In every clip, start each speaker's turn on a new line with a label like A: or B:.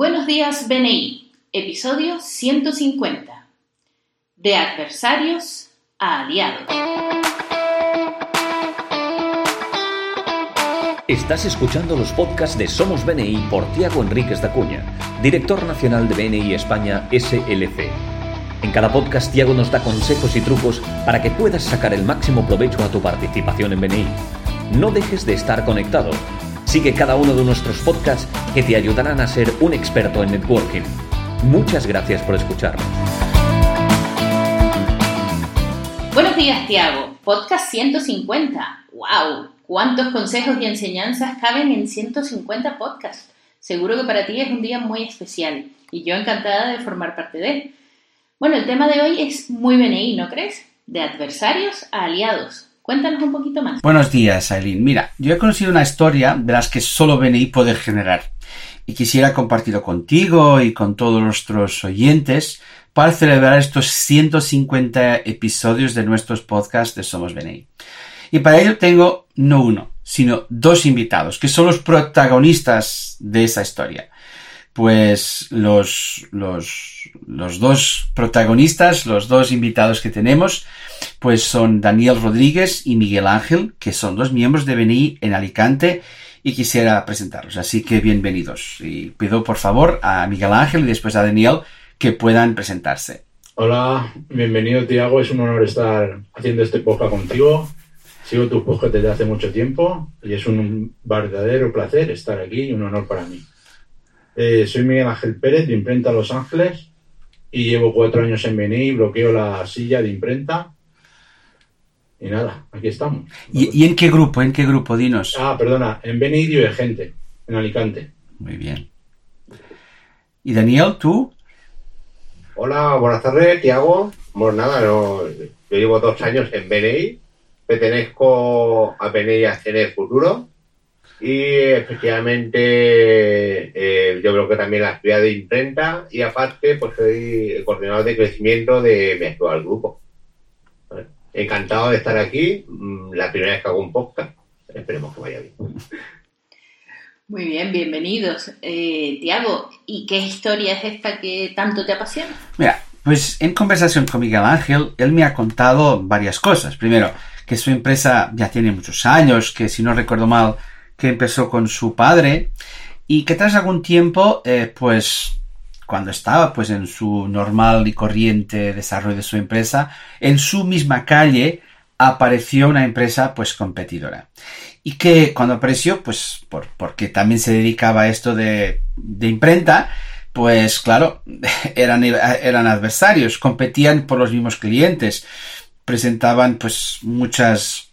A: Buenos días, BNI, episodio 150. De adversarios a aliados.
B: Estás escuchando los podcasts de Somos BNI por Tiago Enríquez da Cuña, director nacional de BNI España SLC. En cada podcast, Tiago nos da consejos y trucos para que puedas sacar el máximo provecho a tu participación en BNI. No dejes de estar conectado. Sigue cada uno de nuestros podcasts que te ayudarán a ser un experto en networking. Muchas gracias por escucharnos.
A: Buenos días, Tiago. Podcast 150. ¡Wow! ¿Cuántos consejos y enseñanzas caben en 150 podcasts? Seguro que para ti es un día muy especial y yo encantada de formar parte de él. Bueno, el tema de hoy es muy BNI, ¿no crees? De adversarios a aliados. Cuéntanos un poquito más.
C: Buenos días, Aileen. Mira, yo he conocido una historia de las que solo BNI puede generar y quisiera compartirlo contigo y con todos nuestros oyentes para celebrar estos 150 episodios de nuestros podcasts de Somos BNI. Y para ello tengo no uno, sino dos invitados, que son los protagonistas de esa historia. Pues los, los, los dos protagonistas, los dos invitados que tenemos, pues son Daniel Rodríguez y Miguel Ángel, que son dos miembros de BNI en Alicante y quisiera presentarlos. Así que bienvenidos. Y pido por favor a Miguel Ángel y después a Daniel que puedan presentarse.
D: Hola, bienvenido Tiago, es un honor estar haciendo este podcast contigo. Sigo tus podcasts desde hace mucho tiempo y es un verdadero placer estar aquí y un honor para mí. Eh, soy Miguel Ángel Pérez de Imprenta Los Ángeles y llevo cuatro años en BNI, bloqueo la silla de imprenta y nada, aquí estamos.
C: ¿Y, y en qué grupo? ¿En qué grupo? Dinos.
D: Ah, perdona, en BNI de Gente, en Alicante.
C: Muy bien. ¿Y Daniel, tú?
E: Hola, buenas tardes, Tiago. Pues nada, no, yo llevo dos años en BNI, pertenezco a BNI Acción el Futuro y efectivamente eh, yo creo que también la actividad de imprenta y aparte pues soy el coordinador de crecimiento de mi actual grupo. ¿Vale? Encantado de estar aquí, mm, la primera vez que hago un podcast, esperemos que vaya bien.
A: Muy bien, bienvenidos. Eh, Tiago, ¿y qué historia es esta que tanto te apasiona?
C: Mira, pues en conversación con Miguel Ángel, él me ha contado varias cosas. Primero, que su empresa ya tiene muchos años, que si no recuerdo mal, que empezó con su padre y que tras algún tiempo, eh, pues cuando estaba pues en su normal y corriente desarrollo de su empresa, en su misma calle apareció una empresa pues competidora. Y que cuando apareció, pues por, porque también se dedicaba a esto de, de imprenta, pues claro, eran, eran adversarios, competían por los mismos clientes, presentaban pues muchas,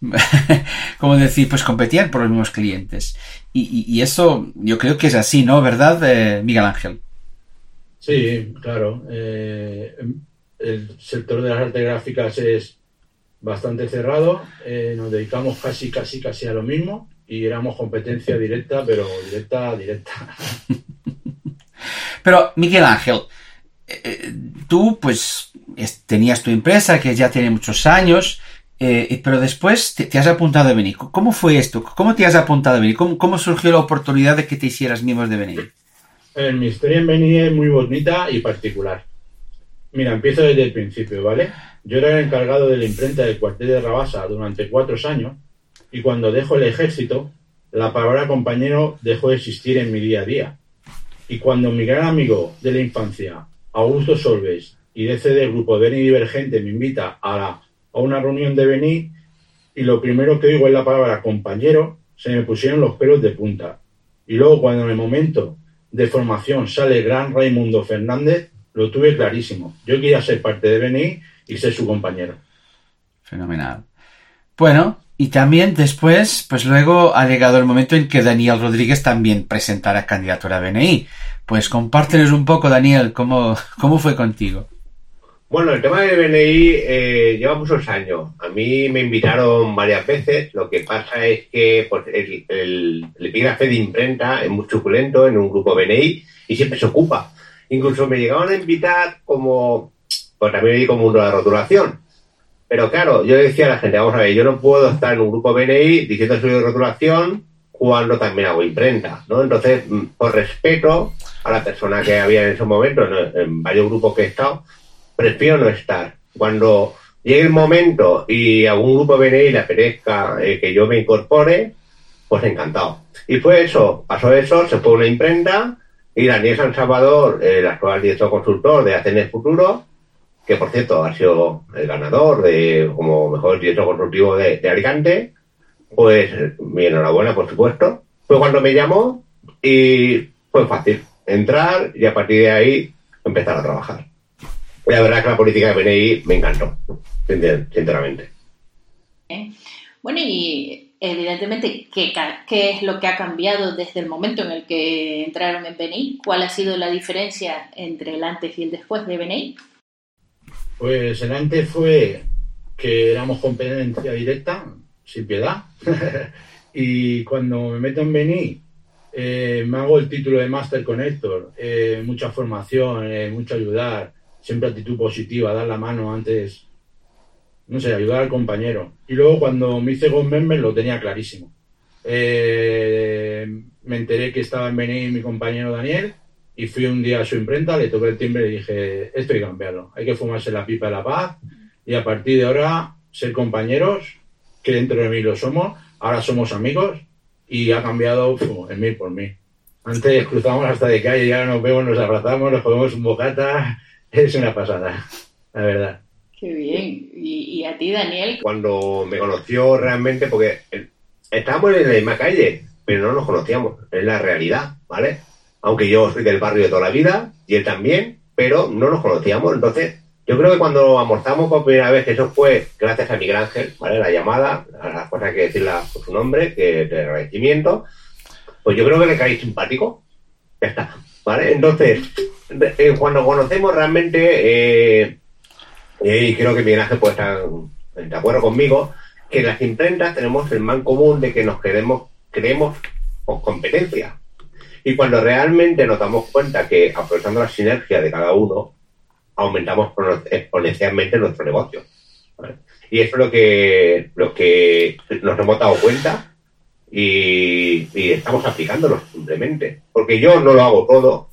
C: como decir, pues competían por los mismos clientes. Y, y, y, eso yo creo que es así, ¿no? ¿Verdad, eh, Miguel Ángel?
D: Sí, claro. Eh, el sector de las artes gráficas es bastante cerrado. Eh, nos dedicamos casi, casi, casi a lo mismo y éramos competencia directa, pero directa, directa.
C: pero, Miguel Ángel, eh, tú pues tenías tu empresa que ya tiene muchos años, eh, pero después te, has apuntado a venir. ¿Cómo fue esto? ¿Cómo te has apuntado a venir? ¿Cómo, ¿Cómo, surgió la oportunidad de que te hicieras miembro de venir?
D: Eh, mi historia en Beni es muy bonita y particular. Mira, empiezo desde el principio, ¿vale? Yo era el encargado de la imprenta del cuartel de Rabasa durante cuatro años y cuando dejo el ejército, la palabra compañero dejó de existir en mi día a día. Y cuando mi gran amigo de la infancia, Augusto Solves, y DC del grupo Beni Divergente me invita a, la, a una reunión de Beni y lo primero que oigo es la palabra compañero, se me pusieron los pelos de punta. Y luego cuando en el momento de formación sale el gran Raimundo Fernández, lo tuve clarísimo. Yo quería ser parte de BNI y ser su compañero.
C: Fenomenal. Bueno, y también después, pues luego ha llegado el momento en que Daniel Rodríguez también presentara candidatura a BNI. Pues compártenos un poco, Daniel, cómo, cómo fue contigo.
E: Bueno, el tema de BNI eh, lleva muchos años. A mí me invitaron varias veces. Lo que pasa es que pues, el, el, epígrafe de imprenta es muy suculento en un grupo BNI y siempre se ocupa. Incluso me llegaron a invitar como, pues también di como de rotulación. Pero claro, yo decía a la gente, vamos a ver, yo no puedo estar en un grupo BNI diciendo soy de rotulación cuando también hago imprenta, ¿no? Entonces, mm, por respeto a la persona que había en ese momento, en, en varios grupos que he estado, prefiero no estar. Cuando llegue el momento y a un grupo BNI le apetezca eh, que yo me incorpore, pues encantado. Y fue eso, pasó eso, se fue una imprenta y Daniel San Salvador, el actual director consultor de ACN Futuro, que por cierto ha sido el ganador de como mejor director consultivo de, de Alicante, pues mi enhorabuena, por supuesto. Fue cuando me llamó y fue fácil entrar y a partir de ahí empezar a trabajar. La verdad es que la política de BNI me encantó, sincer- sinceramente.
A: ¿eh? Bueno, y evidentemente, ¿qué, ¿qué es lo que ha cambiado desde el momento en el que entraron en BNI? ¿Cuál ha sido la diferencia entre el antes y el después de BNI?
D: Pues el antes fue que éramos competencia directa, sin piedad. y cuando me meto en Beni, eh, me hago el título de máster con Héctor. eh, mucha formación, eh, mucho ayudar, siempre actitud positiva, dar la mano antes, no sé, ayudar al compañero. Y luego cuando me hice con Member lo tenía clarísimo. Eh, me enteré que estaba en Beni mi compañero Daniel y fui un día a su imprenta, le toqué el timbre y dije, esto hay que cambiarlo, hay que fumarse la pipa de la paz y a partir de ahora ser compañeros, que dentro de mí lo somos, ahora somos amigos y ha cambiado en mí por mí. Antes cruzamos hasta de calle y ahora nos vemos, nos abrazamos, nos comemos un bocata, es una pasada, la verdad.
A: Qué bien. Y, y a ti, Daniel,
E: Cuando me conoció realmente, porque estábamos en la misma calle, pero no nos conocíamos, es la realidad, ¿vale? Aunque yo soy del barrio de toda la vida y él también, pero no nos conocíamos, entonces yo creo que cuando almorzamos por primera vez, que eso fue gracias a Miguel Ángel, ¿vale? La llamada, a las cosas hay que decirla por su nombre, que de agradecimiento, pues yo creo que le caí simpático, ya está, ¿vale? Entonces, eh, cuando conocemos realmente, eh, y creo que Miguel Ángel puede estar de acuerdo conmigo, que las imprentas tenemos el mal común de que nos queremos, creemos con competencia. Y cuando realmente nos damos cuenta que aprovechando la sinergia de cada uno, aumentamos exponencialmente nuestro negocio. Y eso es lo que, lo que nos hemos dado cuenta y, estamos aplicándolo simplemente. Porque yo no lo hago todo,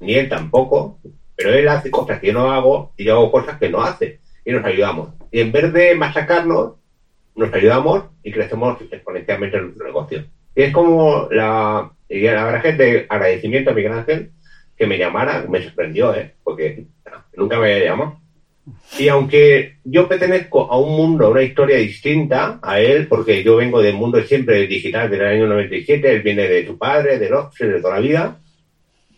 E: ni él tampoco, pero él hace cosas que yo no hago y yo hago cosas que no hace. Y nos ayudamos. Y en vez de machacarnos, nos ayudamos y crecemos exponencialmente en nuestro negocio. Y es como la, y la verdad es de agradecimiento a Miguel Ángel que me llamara, me sorprendió, ¿eh? porque nunca me había llamado. Y aunque yo pertenezco a un mundo, a una historia distinta a él, porque yo vengo del mundo siempre digital del año 97, él viene de tu padre, de los de toda la vida,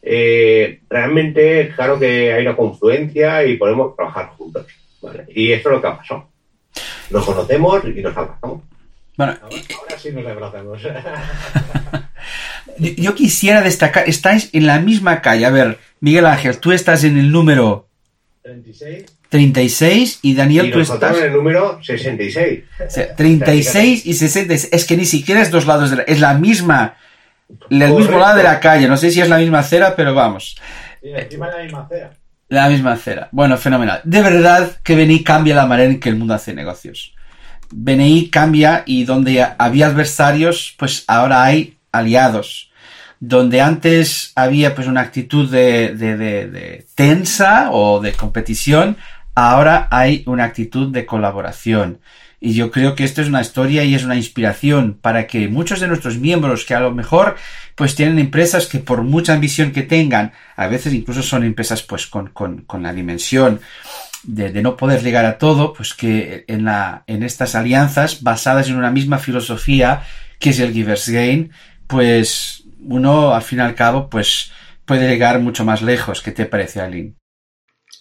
E: eh, realmente claro que hay una confluencia y podemos trabajar juntos. ¿vale? Y eso es lo que ha pasado. Nos conocemos y nos abrazamos.
C: Bueno,
D: Ahora, ahora sí nos abrazamos.
C: yo quisiera destacar, estáis en la misma calle. A ver, Miguel Ángel, tú estás en el número
D: 36.
C: 36 y Daniel,
E: y
C: tú estás...
E: en el número 66.
C: o sea, 36 y 66. Es que ni siquiera es dos lados de la... Es la misma... El mismo lado de la calle. No sé si es la misma acera, pero vamos.
D: Y encima la misma acera.
C: La misma acera. Bueno, fenomenal. De verdad que BNI cambia la manera en que el mundo hace negocios. BNI cambia y donde había adversarios, pues ahora hay aliados. Donde antes había pues una actitud de, de- de- de tensa o de competición, ahora hay una actitud de colaboración. Y yo creo que esto es una historia y es una inspiración para que muchos de nuestros miembros que a lo mejor pues tienen empresas que por mucha ambición que tengan, a veces incluso son empresas pues con, con, con la dimensión de, de no poder llegar a todo, pues que en, la, en estas alianzas basadas en una misma filosofía que es el Givers Gain, pues uno al fin y al cabo pues puede llegar mucho más lejos. ¿Qué te parece, Aline?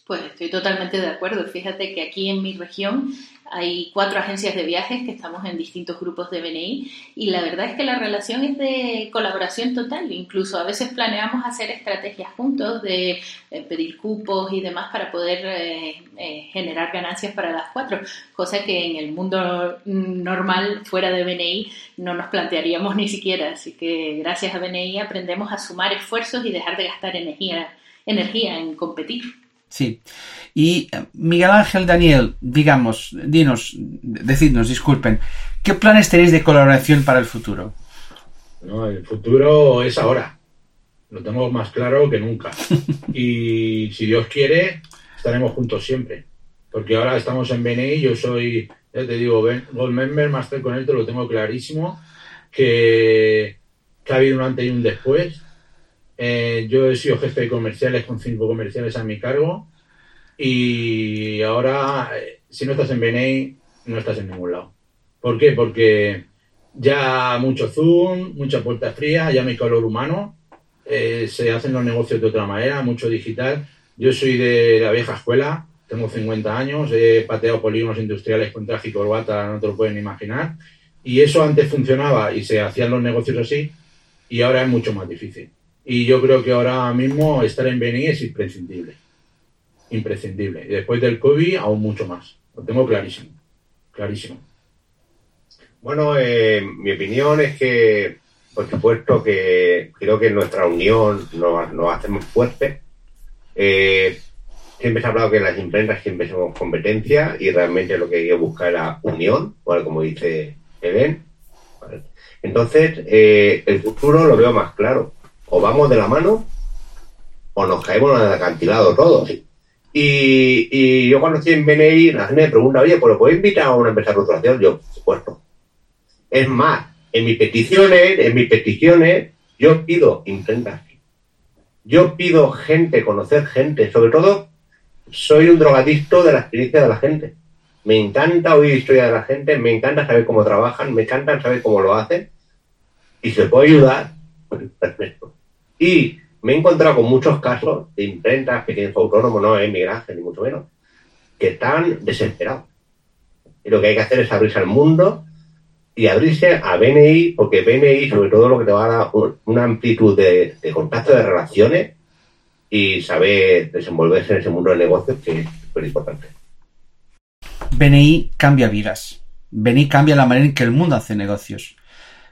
A: Pues estoy totalmente de acuerdo. Fíjate que aquí en mi región hay cuatro agencias de viajes que estamos en distintos grupos de BNI y la verdad es que la relación es de colaboración total. Incluso a veces planeamos hacer estrategias juntos de eh, pedir cupos y demás para poder eh, eh, generar ganancias para las cuatro, cosa que en el mundo normal fuera de BNI no nos plantearíamos ni siquiera. Así que gracias a BNI aprendemos a sumar esfuerzos y dejar de gastar energía, energía en competir.
C: Sí. Y eh, Miguel Ángel Daniel, digamos, dinos, decidnos, disculpen, ¿qué planes tenéis de colaboración para el futuro?
D: ¿no? El futuro es ahora. Lo tengo más claro que nunca. Y si Dios quiere, estaremos juntos siempre. Porque ahora estamos en BNI, yo soy, ya te digo, Gold Member, Master Connector, lo tengo clarísimo, que, que ha habido un antes y un después. Eh, yo he sido jefe de comerciales con cinco comerciales a mi cargo y ahora, eh, si no estás en BNI, no estás en ningún lado. ¿Por qué? Porque ya mucho Zoom, mucha puerta fría, ya no hay calor humano, eh, se hacen los negocios de otra manera, mucho digital. Yo soy de la vieja escuela, tengo 50 años, he pateado polígonos industriales con traje y corbata, no te lo pueden imaginar. Y eso antes funcionaba y se hacían los negocios así, y ahora es mucho más difícil. Y yo creo que ahora mismo estar en BNI es imprescindible. Imprescindible. Y después del COVID, aún mucho más. Lo tengo clarísimo. Clarísimo.
E: Bueno, eh, mi opinión es que, por supuesto, que creo que nuestra unión nos, nos hace más fuertes. Eh, siempre se ha hablado que las imprentas siempre somos competencia y realmente lo que hay que buscar es la unión, como dice Helen. Entonces, eh, el futuro lo veo más claro. O vamos de la mano o nos caemos en el acantilado todos. Y, y yo cuando estoy en BNI, la gente me pregunta, oye, ¿pues lo puedo invitar a una empresa de rotulación? Yo, por supuesto. Es más, en mis peticiones, en mis peticiones, yo pido imprentas. Yo pido gente, conocer gente, sobre todo soy un drogadicto de la experiencia de la gente. Me encanta oír historia de la gente, me encanta saber cómo trabajan, me encanta saber cómo lo hacen. Y se puede ayudar, pues. Y me he encontrado con muchos casos de imprentas, pequeños autónomos, no es migraje, ni mucho menos, que están desesperados. Y lo que hay que hacer es abrirse al mundo y abrirse a BNI, porque BNI, sobre todo, lo que te va a dar una amplitud de, de contacto, de relaciones y saber desenvolverse en ese mundo de negocios que es súper importante.
C: BNI cambia vidas. BNI cambia la manera en que el mundo hace negocios.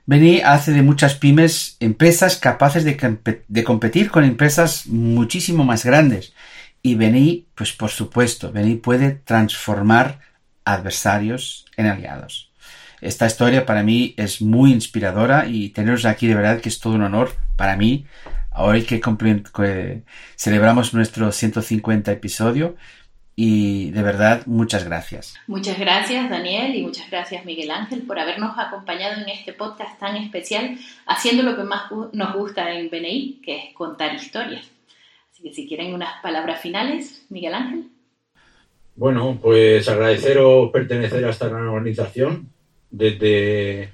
C: BNI hace de muchas pymes empresas capaces de, de, competir con empresas muchísimo más grandes. Y BNI, pues por supuesto, BNI puede transformar adversarios en aliados. Esta historia para mí es muy inspiradora y teneros aquí de verdad que es todo un honor para mí. Hoy que, que celebramos nuestro 150 episodio y de verdad, muchas gracias.
A: Muchas gracias, Daniel, y muchas gracias, Miguel Ángel, por habernos acompañado en este podcast tan especial, haciendo lo que más nos gusta en BNI, que es contar historias. Así que si quieren unas palabras finales, Miguel Ángel.
D: Bueno, pues agradeceros pertenecer a esta gran organización. Desde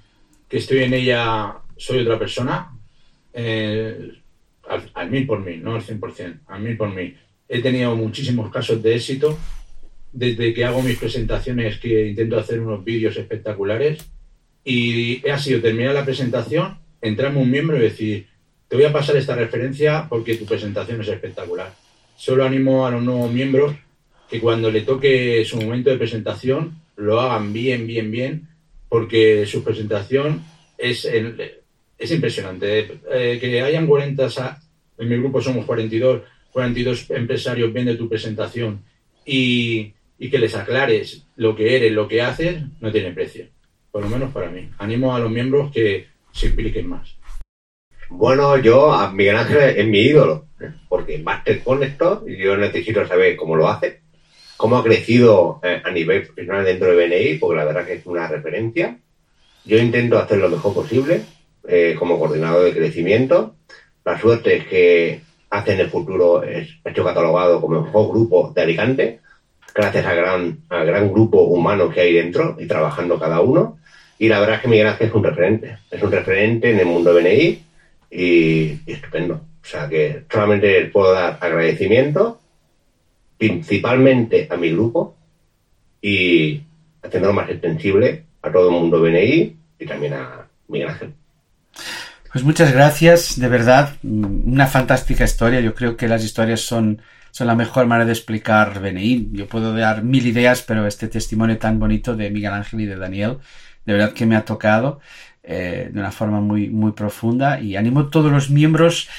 D: que estoy en ella soy otra persona, eh, al, al mil por mil, no al 100%, al mil por mil he tenido muchísimos casos de éxito desde que hago mis presentaciones que intento hacer unos vídeos espectaculares y ha sido terminar la presentación, entrarme un miembro y decir, te voy a pasar esta referencia porque tu presentación es espectacular. Solo animo a los nuevos miembros que cuando le toque su momento de presentación lo hagan bien, bien, bien, porque su presentación es, es impresionante. Eh, que hayan 40, en mi grupo somos 42, 42 empresarios ven de tu presentación y, y, que les aclares lo que eres, lo que haces, no tiene precio. Por lo menos para mí. Animo a los miembros que se impliquen más.
E: Bueno, yo a Miguel Ángel es mi ídolo, porque Master Connector, yo necesito saber cómo lo hace, cómo ha crecido eh, a nivel profesional dentro de BNI, porque la verdad que es una referencia. Yo intento hacer lo mejor posible eh, como coordinador de crecimiento. La suerte es que hace en el futuro es hecho catalogado como el mejor grupo de Alicante, gracias al gran, al gran grupo humano que hay dentro y trabajando cada uno. Y la verdad es que Miguel Ángel es un referente, es un referente en el mundo BNI y, y estupendo. O sea que solamente puedo dar agradecimiento principalmente a mi grupo y haciéndolo más extensible a todo el mundo BNI y también a Miguel Ángel.
C: Pues muchas gracias, de verdad, una fantástica historia. Yo creo que las historias son, son la mejor manera de explicar BNI. Yo puedo dar mil ideas, pero este testimonio tan bonito de Miguel Ángel y de Daniel, de verdad que me ha tocado eh, de una forma muy, muy profunda y animo a todos los miembros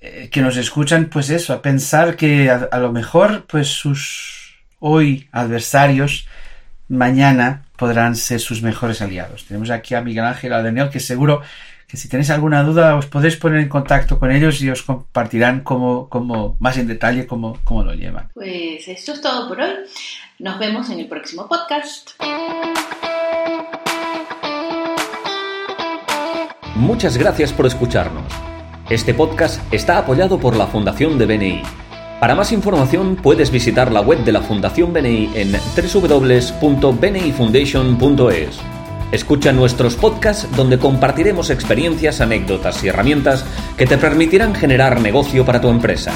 C: eh, que nos escuchan, pues eso, a pensar que a, a lo mejor, pues sus hoy adversarios, mañana podrán ser sus mejores aliados. Tenemos aquí a Miguel Ángel a Daniel que seguro que si tenéis alguna duda os podéis poner en contacto con ellos y os compartirán cómo, cómo más en detalle cómo, cómo lo llevan.
A: Pues esto es todo por hoy. Nos vemos en el próximo podcast.
B: Muchas gracias por escucharnos. Este podcast está apoyado por la Fundación de BNI. Para más información puedes visitar la web de la Fundación BNI en www.bnifoundation.es. Escucha nuestros podcasts donde compartiremos experiencias, anécdotas y herramientas que te permitirán generar negocio para tu empresa.